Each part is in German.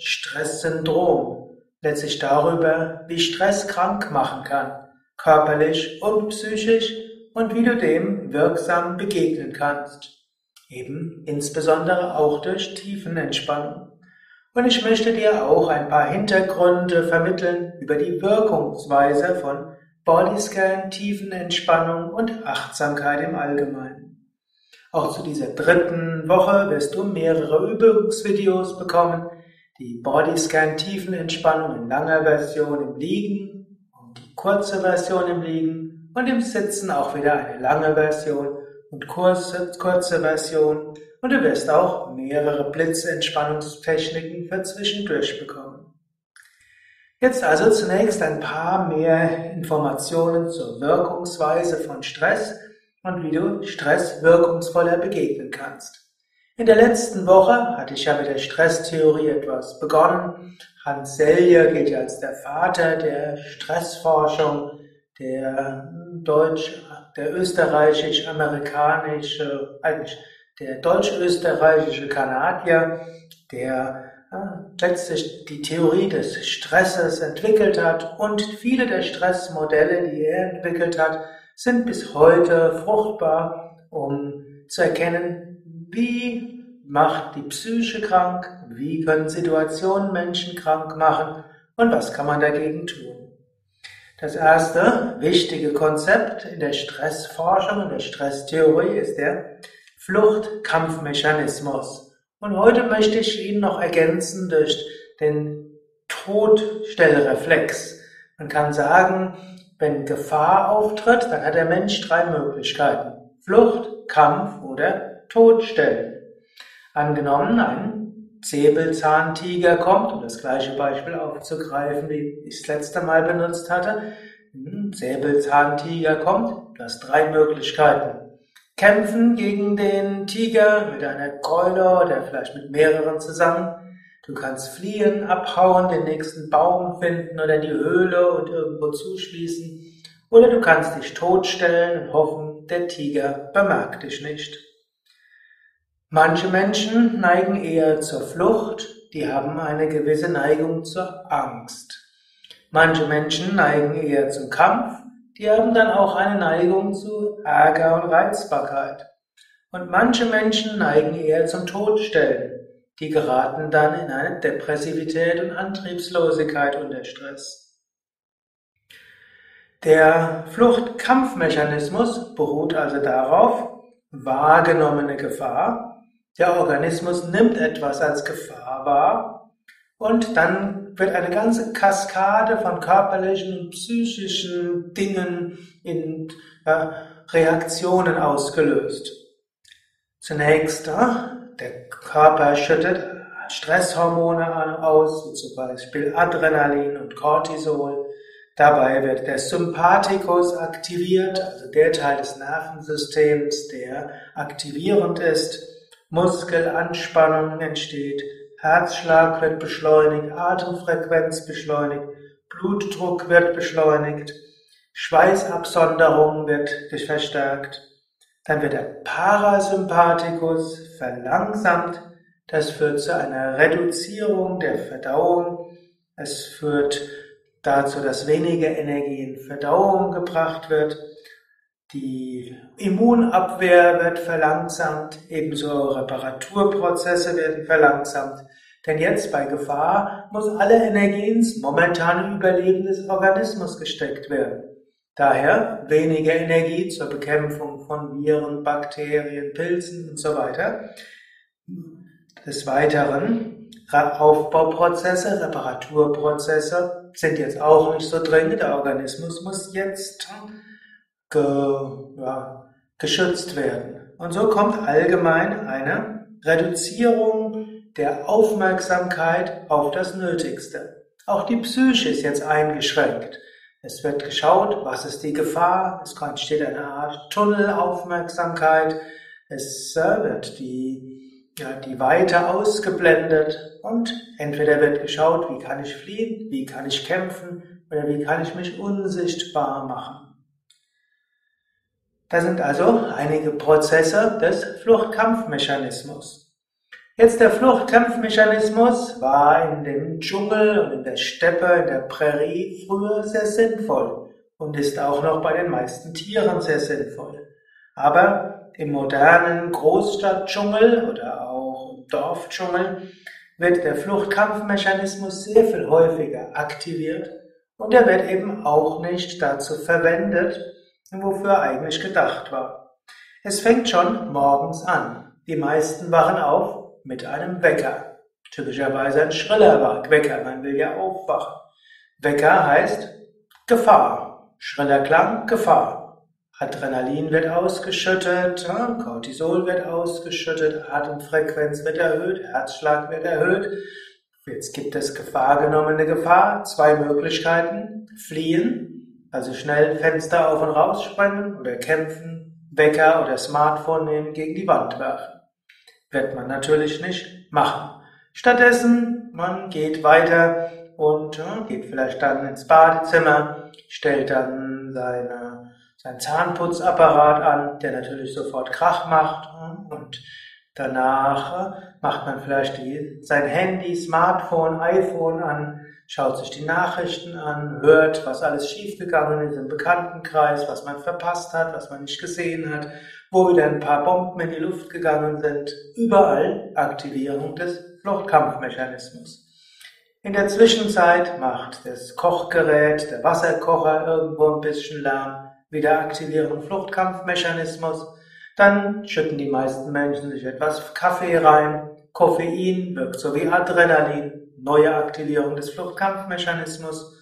Stresssyndrom, letztlich darüber, wie Stress krank machen kann, körperlich und psychisch und wie du dem wirksam begegnen kannst. Eben insbesondere auch durch Tiefenentspannung. Und ich möchte dir auch ein paar Hintergründe vermitteln über die Wirkungsweise von Bodyscan, Tiefenentspannung und Achtsamkeit im Allgemeinen. Auch zu dieser dritten Woche wirst du mehrere Übungsvideos bekommen, die Bodyscan Tiefenentspannung in langer Version im Liegen und die kurze Version im Liegen und im Sitzen auch wieder eine lange Version und kurze, kurze Version und du wirst auch mehrere Blitzentspannungstechniken für zwischendurch bekommen. Jetzt also zunächst ein paar mehr Informationen zur Wirkungsweise von Stress und wie du Stress wirkungsvoller begegnen kannst. In der letzten Woche hatte ich ja mit der Stresstheorie etwas begonnen. Hans Selye gilt ja als der Vater der Stressforschung, der deutsch, der österreichisch-amerikanische, eigentlich der deutsch-österreichische Kanadier, der äh, letztlich die Theorie des Stresses entwickelt hat und viele der Stressmodelle, die er entwickelt hat, sind bis heute fruchtbar, um zu erkennen, wie macht die Psyche krank, wie können Situationen Menschen krank machen und was kann man dagegen tun. Das erste wichtige Konzept in der Stressforschung, in der Stresstheorie ist der Fluchtkampfmechanismus. Und heute möchte ich ihn noch ergänzen durch den Todstellreflex. Man kann sagen, wenn Gefahr auftritt, dann hat der Mensch drei Möglichkeiten. Flucht, Kampf oder Todstellen. Angenommen, ein Säbelzahntiger kommt, um das gleiche Beispiel aufzugreifen, wie ich das letzte Mal benutzt hatte. Ein Säbelzahntiger kommt, du hast drei Möglichkeiten kämpfen gegen den Tiger mit einer Keule oder vielleicht mit mehreren zusammen. Du kannst fliehen, abhauen, den nächsten Baum finden oder die Höhle und irgendwo zuschließen. Oder du kannst dich totstellen und hoffen, der Tiger bemerkt dich nicht. Manche Menschen neigen eher zur Flucht, die haben eine gewisse Neigung zur Angst. Manche Menschen neigen eher zum Kampf, die haben dann auch eine Neigung zu Ärger und Reizbarkeit. Und manche Menschen neigen eher zum Todstellen. Die geraten dann in eine Depressivität und Antriebslosigkeit unter Stress. Der Fluchtkampfmechanismus beruht also darauf, wahrgenommene Gefahr. Der Organismus nimmt etwas als Gefahr wahr und dann wird eine ganze Kaskade von körperlichen und psychischen Dingen in ja, Reaktionen ausgelöst. Zunächst, ja, der Körper schüttet Stresshormone aus, wie zum Beispiel Adrenalin und Cortisol. Dabei wird der Sympathikus aktiviert, also der Teil des Nervensystems, der aktivierend ist. Muskelanspannung entsteht, Herzschlag wird beschleunigt, Atemfrequenz beschleunigt, Blutdruck wird beschleunigt, Schweißabsonderung wird verstärkt. Dann wird der Parasympathikus verlangsamt. Das führt zu einer Reduzierung der Verdauung. Es führt dazu, dass weniger Energie in Verdauung gebracht wird. Die Immunabwehr wird verlangsamt, ebenso Reparaturprozesse werden verlangsamt. Denn jetzt bei Gefahr muss alle Energie ins momentane Überleben des Organismus gesteckt werden. Daher weniger Energie zur Bekämpfung von Viren, Bakterien, Pilzen und so weiter. Des Weiteren Aufbauprozesse, Reparaturprozesse sind jetzt auch nicht so dringend. Der Organismus muss jetzt ge, ja, geschützt werden. Und so kommt allgemein eine Reduzierung der Aufmerksamkeit auf das Nötigste. Auch die Psyche ist jetzt eingeschränkt. Es wird geschaut, was ist die Gefahr. Es entsteht eine Art Tunnelaufmerksamkeit. Es äh, wird die, ja, die Weite ausgeblendet und entweder wird geschaut, wie kann ich fliehen, wie kann ich kämpfen oder wie kann ich mich unsichtbar machen. Da sind also einige Prozesse des Fluchtkampfmechanismus. Jetzt der Fluchtkampfmechanismus war in dem Dschungel und in der Steppe, in der Prärie früher sehr sinnvoll und ist auch noch bei den meisten Tieren sehr sinnvoll. Aber im modernen Großstadtdschungel oder auch im Dorfdschungel wird der Fluchtkampfmechanismus sehr viel häufiger aktiviert und er wird eben auch nicht dazu verwendet, wofür er eigentlich gedacht war. Es fängt schon morgens an. Die meisten wachen auf mit einem Wecker. Typischerweise ein schriller Wecker, man will ja aufwachen. Wecker heißt Gefahr. Schriller Klang, Gefahr. Adrenalin wird ausgeschüttet, Cortisol wird ausgeschüttet, Atemfrequenz wird erhöht, Herzschlag wird erhöht. Jetzt gibt es gefahrgenommene Gefahr. Zwei Möglichkeiten. Fliehen, also schnell Fenster auf und raus sprengen oder kämpfen, Wecker oder Smartphone nehmen, gegen die Wand werfen. Wird man natürlich nicht machen. Stattdessen, man geht weiter und ja, geht vielleicht dann ins Badezimmer, stellt dann seine, seinen Zahnputzapparat an, der natürlich sofort Krach macht und danach macht man vielleicht die, sein Handy, Smartphone, iPhone an, schaut sich die Nachrichten an, hört, was alles schiefgegangen ist im Bekanntenkreis, was man verpasst hat, was man nicht gesehen hat wo wieder ein paar Bomben in die Luft gegangen sind. Überall Aktivierung des Fluchtkampfmechanismus. In der Zwischenzeit macht das Kochgerät, der Wasserkocher irgendwo ein bisschen Lärm, wieder Aktivierung Fluchtkampfmechanismus. Dann schütten die meisten Menschen sich etwas Kaffee rein. Koffein wirkt so wie Adrenalin, neue Aktivierung des Fluchtkampfmechanismus.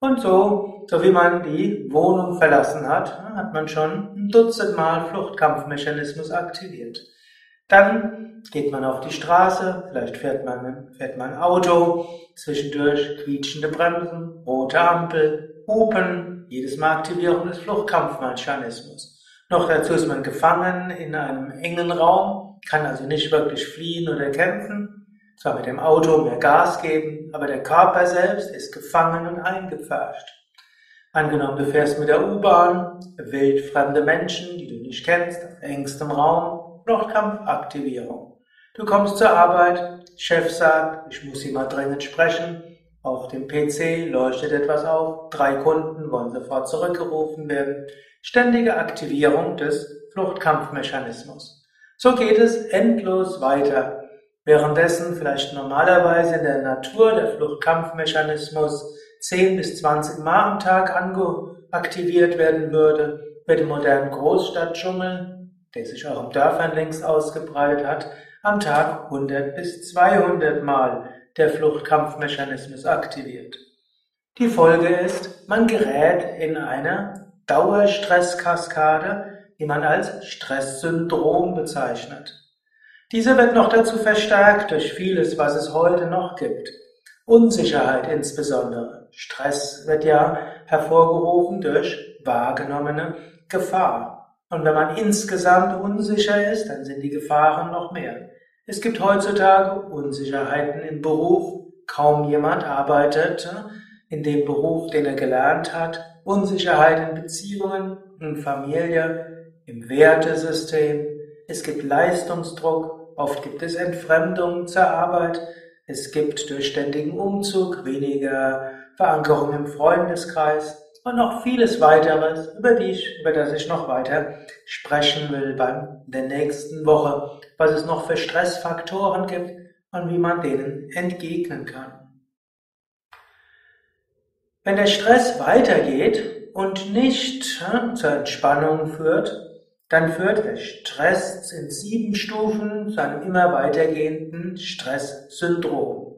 Und so, so wie man die Wohnung verlassen hat, hat man schon ein Dutzend Mal Fluchtkampfmechanismus aktiviert. Dann geht man auf die Straße, vielleicht fährt man, fährt man ein Auto, zwischendurch quietschende Bremsen, rote Ampel, Hupen, jedes Mal Aktivierung des Fluchtkampfmechanismus. Noch dazu ist man gefangen in einem engen Raum, kann also nicht wirklich fliehen oder kämpfen zwar mit dem Auto mehr Gas geben, aber der Körper selbst ist gefangen und eingepfercht. Angenommen, du fährst mit der U-Bahn, wildfremde Menschen, die du nicht kennst, auf engstem Raum, Fluchtkampfaktivierung. Du kommst zur Arbeit, Chef sagt, ich muss mal dringend sprechen, auf dem PC leuchtet etwas auf, drei Kunden wollen sofort zurückgerufen werden. Ständige Aktivierung des Fluchtkampfmechanismus. So geht es endlos weiter. Währenddessen vielleicht normalerweise in der Natur der Fluchtkampfmechanismus 10 bis 20 Mal am Tag aktiviert werden würde, wird im modernen Großstadtdschungel, der sich auch im Dörfern längst ausgebreitet hat, am Tag 100 bis 200 Mal der Fluchtkampfmechanismus aktiviert. Die Folge ist, man gerät in eine Dauerstresskaskade, die man als Stresssyndrom bezeichnet. Diese wird noch dazu verstärkt durch vieles, was es heute noch gibt. Unsicherheit insbesondere. Stress wird ja hervorgerufen durch wahrgenommene Gefahr. Und wenn man insgesamt unsicher ist, dann sind die Gefahren noch mehr. Es gibt heutzutage Unsicherheiten im Beruf. Kaum jemand arbeitet in dem Beruf, den er gelernt hat. Unsicherheit in Beziehungen, in Familie, im Wertesystem. Es gibt Leistungsdruck, Oft gibt es Entfremdung zur Arbeit. Es gibt durch ständigen Umzug weniger Verankerung im Freundeskreis und noch vieles weiteres, über, die ich, über das ich noch weiter sprechen will beim der nächsten Woche, was es noch für Stressfaktoren gibt und wie man denen entgegnen kann. Wenn der Stress weitergeht und nicht ja, zur Entspannung führt, dann führt der Stress in sieben Stufen zu einem immer weitergehenden Stresssyndrom.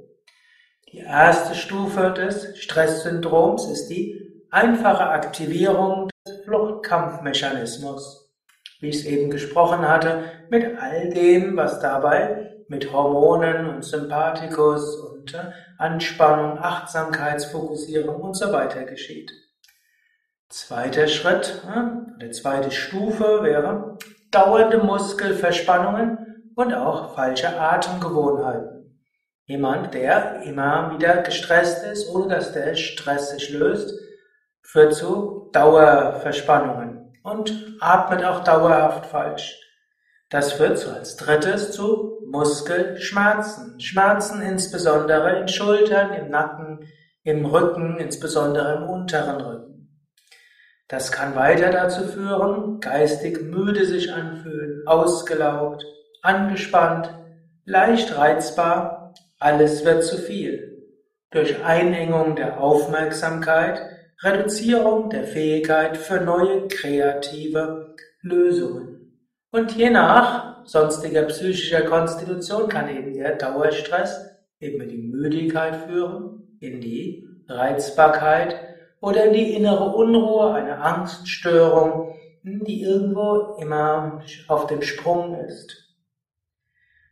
Die erste Stufe des Stresssyndroms ist die einfache Aktivierung des Fluchtkampfmechanismus. Wie ich es eben gesprochen hatte, mit all dem, was dabei mit Hormonen und Sympathikus und Anspannung, Achtsamkeitsfokussierung und so weiter geschieht. Zweiter Schritt, eine zweite Stufe wäre dauernde Muskelverspannungen und auch falsche Atemgewohnheiten. Jemand, der immer wieder gestresst ist, ohne dass der Stress sich löst, führt zu Dauerverspannungen und atmet auch dauerhaft falsch. Das führt so als drittes zu Muskelschmerzen. Schmerzen insbesondere in Schultern, im Nacken, im Rücken, insbesondere im unteren Rücken. Das kann weiter dazu führen, geistig müde sich anfühlen, ausgelaugt, angespannt, leicht reizbar, alles wird zu viel. Durch Einengung der Aufmerksamkeit, Reduzierung der Fähigkeit für neue kreative Lösungen. Und je nach sonstiger psychischer Konstitution kann eben der Dauerstress eben in die Müdigkeit führen, in die Reizbarkeit oder die innere Unruhe, eine Angststörung, die irgendwo immer auf dem Sprung ist.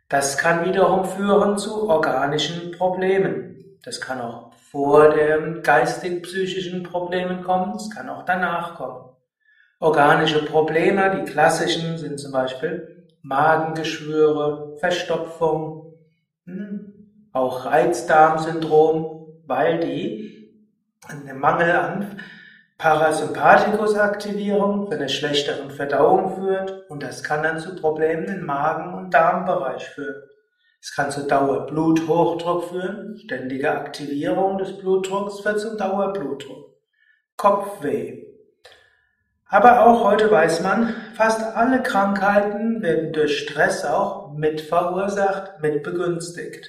Das kann wiederum führen zu organischen Problemen. Das kann auch vor den geistig-psychischen Problemen kommen, es kann auch danach kommen. Organische Probleme, die klassischen, sind zum Beispiel Magengeschwüre, Verstopfung, hm, auch Reizdarmsyndrom, weil die einen Mangel an Parasympathikusaktivierung zu einer schlechteren Verdauung führt und das kann dann zu Problemen im Magen- und Darmbereich führen. Es kann zu Dauerbluthochdruck führen, ständige Aktivierung des Blutdrucks führt zum Dauerblutdruck, Kopfweh. Aber auch heute weiß man, fast alle Krankheiten werden durch Stress auch mit verursacht, mit begünstigt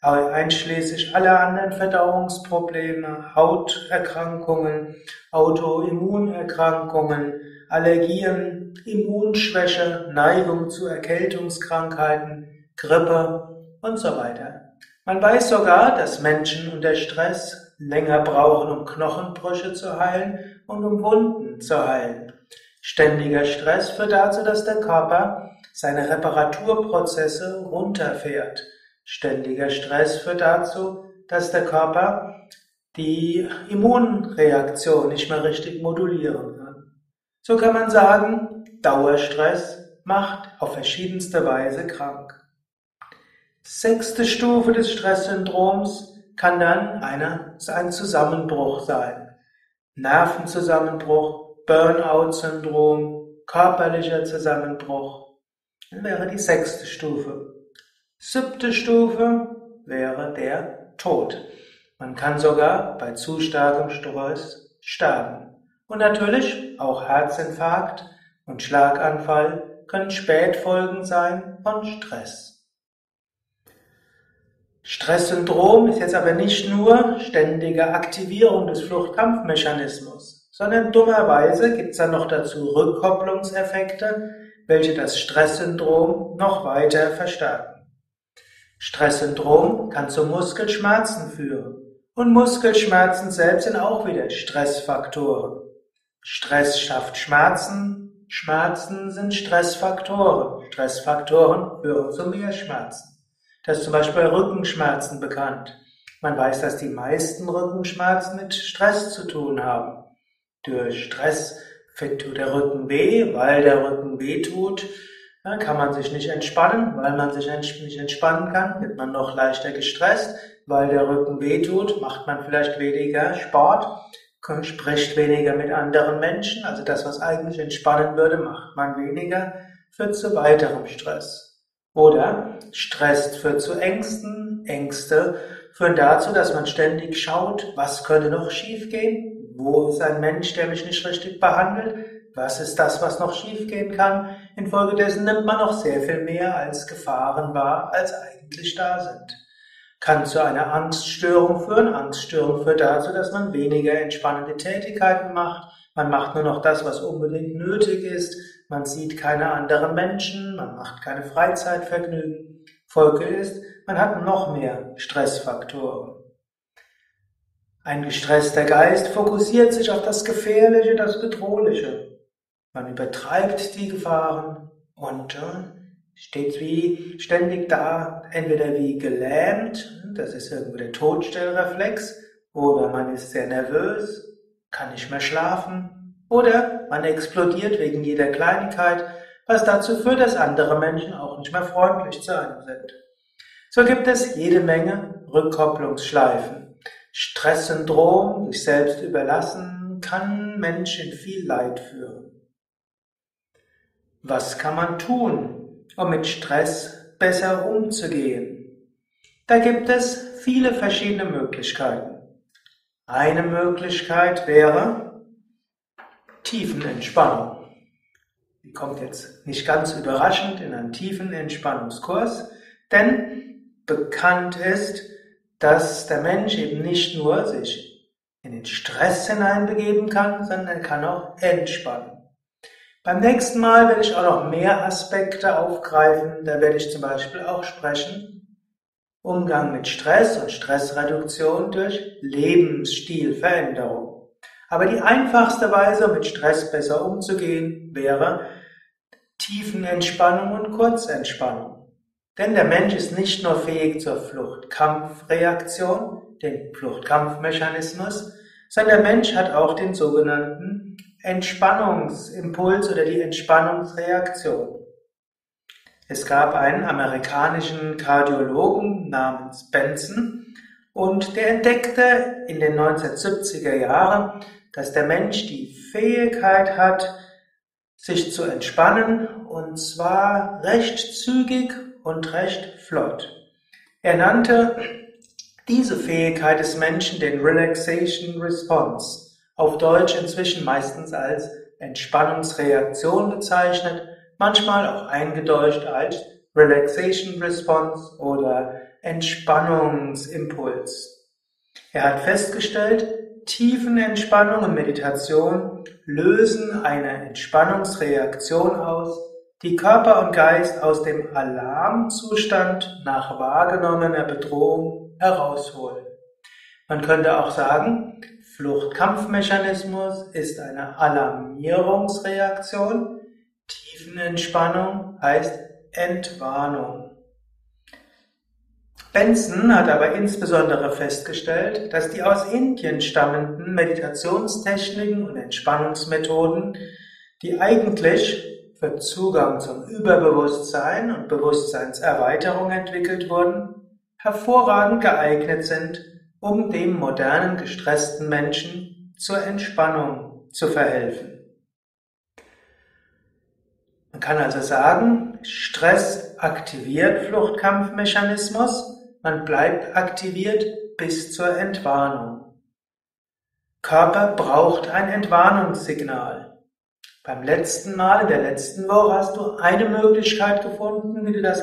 einschließlich aller anderen Verdauungsprobleme, Hauterkrankungen, Autoimmunerkrankungen, Allergien, Immunschwäche, Neigung zu Erkältungskrankheiten, Grippe und so weiter. Man weiß sogar, dass Menschen unter Stress länger brauchen, um Knochenbrüche zu heilen und um Wunden zu heilen. Ständiger Stress führt dazu, dass der Körper seine Reparaturprozesse runterfährt. Ständiger Stress führt dazu, dass der Körper die Immunreaktion nicht mehr richtig modulieren kann. So kann man sagen, Dauerstress macht auf verschiedenste Weise krank. Sechste Stufe des Stresssyndroms kann dann eine, ein Zusammenbruch sein. Nervenzusammenbruch, Burnout-Syndrom, körperlicher Zusammenbruch. Dann wäre die sechste Stufe. Siebte Stufe wäre der Tod. Man kann sogar bei zu starkem Stress sterben. Und natürlich auch Herzinfarkt und Schlaganfall können Spätfolgen sein von Stress. Stresssyndrom ist jetzt aber nicht nur ständige Aktivierung des Fluchtkampfmechanismus, sondern dummerweise gibt es dann noch dazu Rückkopplungseffekte, welche das Stresssyndrom noch weiter verstärken. Stresssyndrom kann zu Muskelschmerzen führen. Und Muskelschmerzen selbst sind auch wieder Stressfaktoren. Stress schafft Schmerzen, Schmerzen sind Stressfaktoren. Stressfaktoren führen zu mehr Schmerzen. Das ist zum Beispiel bei Rückenschmerzen bekannt. Man weiß, dass die meisten Rückenschmerzen mit Stress zu tun haben. Durch Stress tut der Rücken weh, weil der Rücken weh tut, kann man sich nicht entspannen, weil man sich nicht entspannen kann, wird man noch leichter gestresst, weil der Rücken wehtut, macht man vielleicht weniger Sport, spricht weniger mit anderen Menschen, also das, was eigentlich entspannen würde, macht man weniger, führt zu weiterem Stress. Oder Stress führt zu Ängsten, Ängste führen dazu, dass man ständig schaut, was könnte noch schiefgehen, wo ist ein Mensch, der mich nicht richtig behandelt, was ist das, was noch schiefgehen kann? Infolgedessen nimmt man noch sehr viel mehr als Gefahren wahr, als eigentlich da sind. Kann zu einer Angststörung führen. Angststörung führt dazu, dass man weniger entspannende Tätigkeiten macht. Man macht nur noch das, was unbedingt nötig ist. Man sieht keine anderen Menschen. Man macht keine Freizeitvergnügen. Folge ist, man hat noch mehr Stressfaktoren. Ein gestresster Geist fokussiert sich auf das Gefährliche, das Bedrohliche. Man übertreibt die Gefahren und äh, steht wie ständig da, entweder wie gelähmt, das ist irgendwie der Todstellreflex, oder man ist sehr nervös, kann nicht mehr schlafen, oder man explodiert wegen jeder Kleinigkeit, was dazu führt, dass andere Menschen auch nicht mehr freundlich zu einem sind. So gibt es jede Menge Rückkopplungsschleifen. Stresssyndrom, sich selbst überlassen, kann Menschen viel Leid führen. Was kann man tun? um mit Stress besser umzugehen? Da gibt es viele verschiedene Möglichkeiten. Eine Möglichkeit wäre Tiefenentspannung. Die kommt jetzt nicht ganz überraschend in einen tiefen Entspannungskurs, denn bekannt ist, dass der Mensch eben nicht nur sich in den Stress hineinbegeben kann, sondern er kann auch entspannen. Beim nächsten Mal werde ich auch noch mehr Aspekte aufgreifen. Da werde ich zum Beispiel auch sprechen. Umgang mit Stress und Stressreduktion durch Lebensstilveränderung. Aber die einfachste Weise, mit Stress besser umzugehen, wäre Tiefenentspannung und Kurzentspannung. Denn der Mensch ist nicht nur fähig zur Flucht-Kampf-Reaktion, den Flucht-Kampf-Mechanismus, sondern der Mensch hat auch den sogenannten Entspannungsimpuls oder die Entspannungsreaktion. Es gab einen amerikanischen Kardiologen namens Benson und der entdeckte in den 1970er Jahren, dass der Mensch die Fähigkeit hat, sich zu entspannen und zwar recht zügig und recht flott. Er nannte diese Fähigkeit des Menschen den Relaxation Response, auf Deutsch inzwischen meistens als Entspannungsreaktion bezeichnet, manchmal auch eingedeutscht als Relaxation Response oder Entspannungsimpuls. Er hat festgestellt, Tiefenentspannung und Meditation lösen eine Entspannungsreaktion aus, die Körper und Geist aus dem Alarmzustand nach wahrgenommener Bedrohung herausholen. Man könnte auch sagen, Fluchtkampfmechanismus ist eine Alarmierungsreaktion. Tiefenentspannung heißt Entwarnung. Benson hat aber insbesondere festgestellt, dass die aus Indien stammenden Meditationstechniken und Entspannungsmethoden, die eigentlich für Zugang zum Überbewusstsein und Bewusstseinserweiterung entwickelt wurden, hervorragend geeignet sind, um dem modernen gestressten Menschen zur Entspannung zu verhelfen. Man kann also sagen, Stress aktiviert Fluchtkampfmechanismus, man bleibt aktiviert bis zur Entwarnung. Körper braucht ein Entwarnungssignal. Beim letzten Mal, in der letzten Woche, hast du eine Möglichkeit gefunden, wie du das,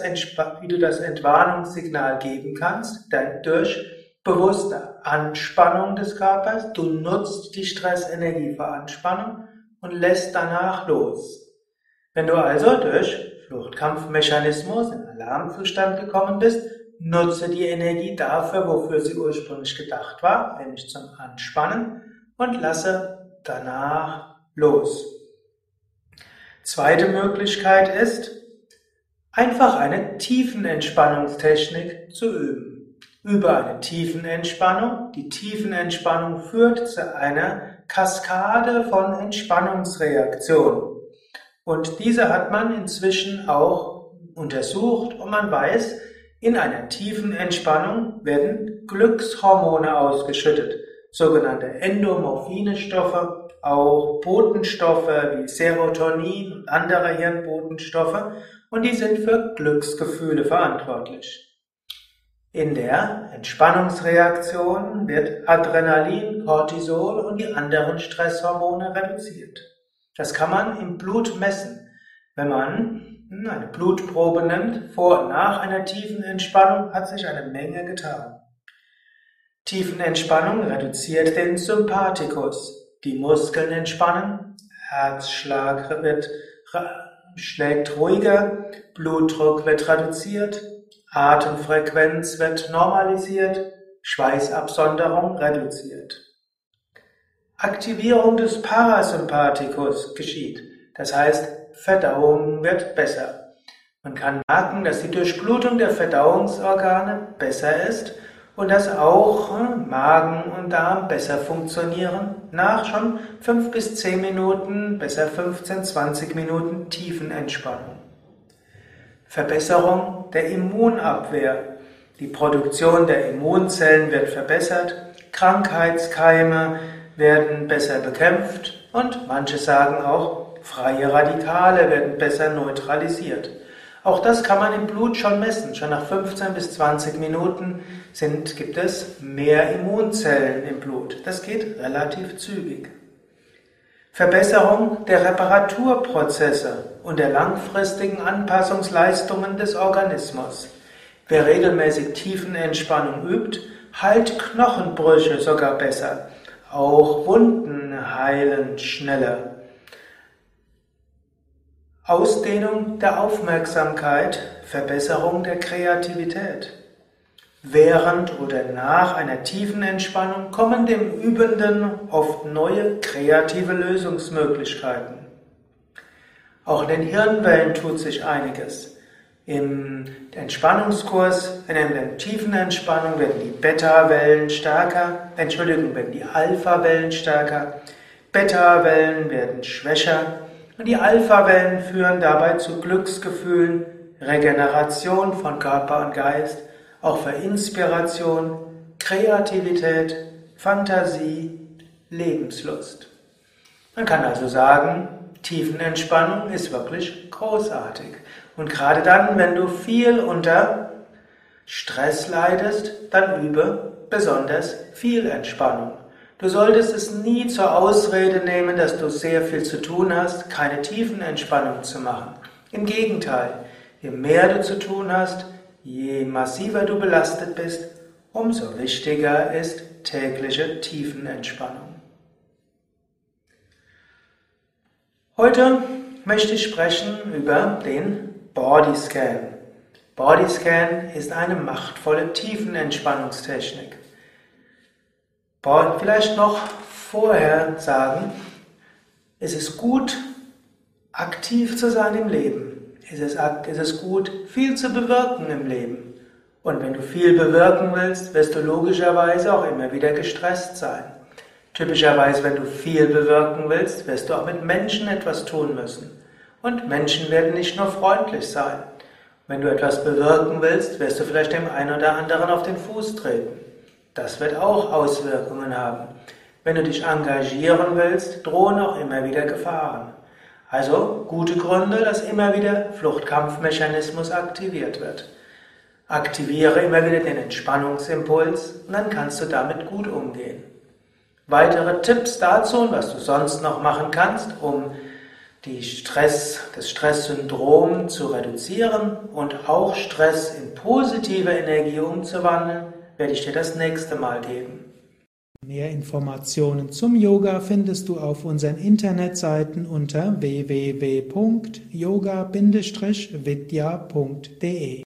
wie du das Entwarnungssignal geben kannst, durch bewusste Anspannung des Körpers. Du nutzt die Stressenergie für Anspannung und lässt danach los. Wenn du also durch Fluchtkampfmechanismus in Alarmzustand gekommen bist, nutze die Energie dafür, wofür sie ursprünglich gedacht war, nämlich zum Anspannen und lasse danach los. Zweite Möglichkeit ist, einfach eine Tiefenentspannungstechnik zu üben. Über eine Tiefenentspannung. Die Tiefenentspannung führt zu einer Kaskade von Entspannungsreaktionen. Und diese hat man inzwischen auch untersucht und man weiß, in einer tiefen Entspannung werden Glückshormone ausgeschüttet, sogenannte endomorphine Stoffe, auch Botenstoffe wie Serotonin und andere Hirnbotenstoffe und die sind für Glücksgefühle verantwortlich. In der Entspannungsreaktion wird Adrenalin, Cortisol und die anderen Stresshormone reduziert. Das kann man im Blut messen. Wenn man eine Blutprobe nimmt, vor und nach einer tiefen Entspannung, hat sich eine Menge getan. Tiefenentspannung reduziert den Sympathikus, die Muskeln entspannen, Herzschlag wird, schlägt ruhiger, Blutdruck wird reduziert, Atemfrequenz wird normalisiert, Schweißabsonderung reduziert. Aktivierung des Parasympathikus geschieht, das heißt Verdauung wird besser. Man kann merken, dass die Durchblutung der Verdauungsorgane besser ist und dass auch Magen und Darm besser funktionieren nach schon 5 bis 10 Minuten, besser 15, 20 Minuten Tiefenentspannung. Verbesserung der Immunabwehr. Die Produktion der Immunzellen wird verbessert, Krankheitskeime werden besser bekämpft und manche sagen auch, freie Radikale werden besser neutralisiert. Auch das kann man im Blut schon messen. Schon nach 15 bis 20 Minuten sind, gibt es mehr Immunzellen im Blut. Das geht relativ zügig. Verbesserung der Reparaturprozesse und der langfristigen Anpassungsleistungen des Organismus. Wer regelmäßig Tiefenentspannung übt, heilt Knochenbrüche sogar besser. Auch Wunden heilen schneller. Ausdehnung der Aufmerksamkeit, Verbesserung der Kreativität. Während oder nach einer tiefen Entspannung kommen dem Übenden oft neue kreative Lösungsmöglichkeiten. Auch in den Hirnwellen tut sich einiges. Im Entspannungskurs, in der tiefen Entspannung werden die Beta-Wellen stärker, Entschuldigung, werden die Alpha-Wellen stärker, Beta-Wellen werden schwächer und die Alpha-Wellen führen dabei zu Glücksgefühlen, Regeneration von Körper und Geist auch für Inspiration, Kreativität, Fantasie, Lebenslust. Man kann also sagen, Tiefenentspannung ist wirklich großartig. Und gerade dann, wenn du viel unter Stress leidest, dann übe besonders viel Entspannung. Du solltest es nie zur Ausrede nehmen, dass du sehr viel zu tun hast, keine Tiefenentspannung zu machen. Im Gegenteil, je mehr du zu tun hast, Je massiver du belastet bist, umso wichtiger ist tägliche Tiefenentspannung. Heute möchte ich sprechen über den Bodyscan. Bodyscan ist eine machtvolle Tiefenentspannungstechnik. Vielleicht noch vorher sagen, es ist gut, aktiv zu sein im Leben ist es, ist es gut, viel zu bewirken im Leben. Und wenn du viel bewirken willst, wirst du logischerweise auch immer wieder gestresst sein. Typischerweise, wenn du viel bewirken willst, wirst du auch mit Menschen etwas tun müssen. Und Menschen werden nicht nur freundlich sein. Wenn du etwas bewirken willst, wirst du vielleicht dem einen oder anderen auf den Fuß treten. Das wird auch Auswirkungen haben. Wenn du dich engagieren willst, drohen auch immer wieder Gefahren. Also gute Gründe, dass immer wieder Fluchtkampfmechanismus aktiviert wird. Aktiviere immer wieder den Entspannungsimpuls und dann kannst du damit gut umgehen. Weitere Tipps dazu und was du sonst noch machen kannst, um die Stress, das Stresssyndrom zu reduzieren und auch Stress in positive Energie umzuwandeln, werde ich dir das nächste Mal geben. Mehr Informationen zum Yoga findest du auf unseren Internetseiten unter www.yoga-vidya.de